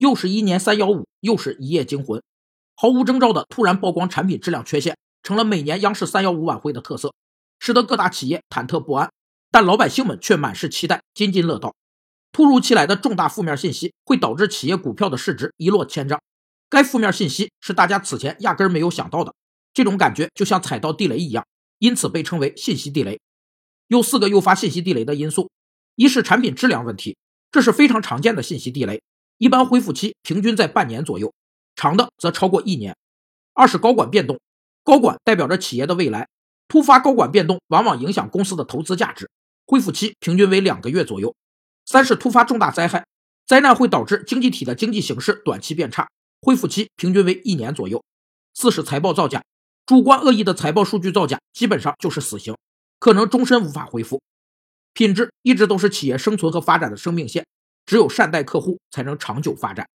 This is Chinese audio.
又是一年三幺五，又是一夜惊魂，毫无征兆的突然曝光产品质量缺陷，成了每年央视三幺五晚会的特色，使得各大企业忐忑不安，但老百姓们却满是期待，津津乐道。突如其来的重大负面信息会导致企业股票的市值一落千丈，该负面信息是大家此前压根没有想到的，这种感觉就像踩到地雷一样，因此被称为信息地雷。有四个诱发信息地雷的因素：一是产品质量问题，这是非常常见的信息地雷，一般恢复期平均在半年左右，长的则超过一年；二是高管变动，高管代表着企业的未来，突发高管变动往往影响公司的投资价值，恢复期平均为两个月左右。三是突发重大灾害，灾难会导致经济体的经济形势短期变差，恢复期平均为一年左右。四是财报造假，主观恶意的财报数据造假，基本上就是死刑，可能终身无法恢复。品质一直都是企业生存和发展的生命线，只有善待客户，才能长久发展。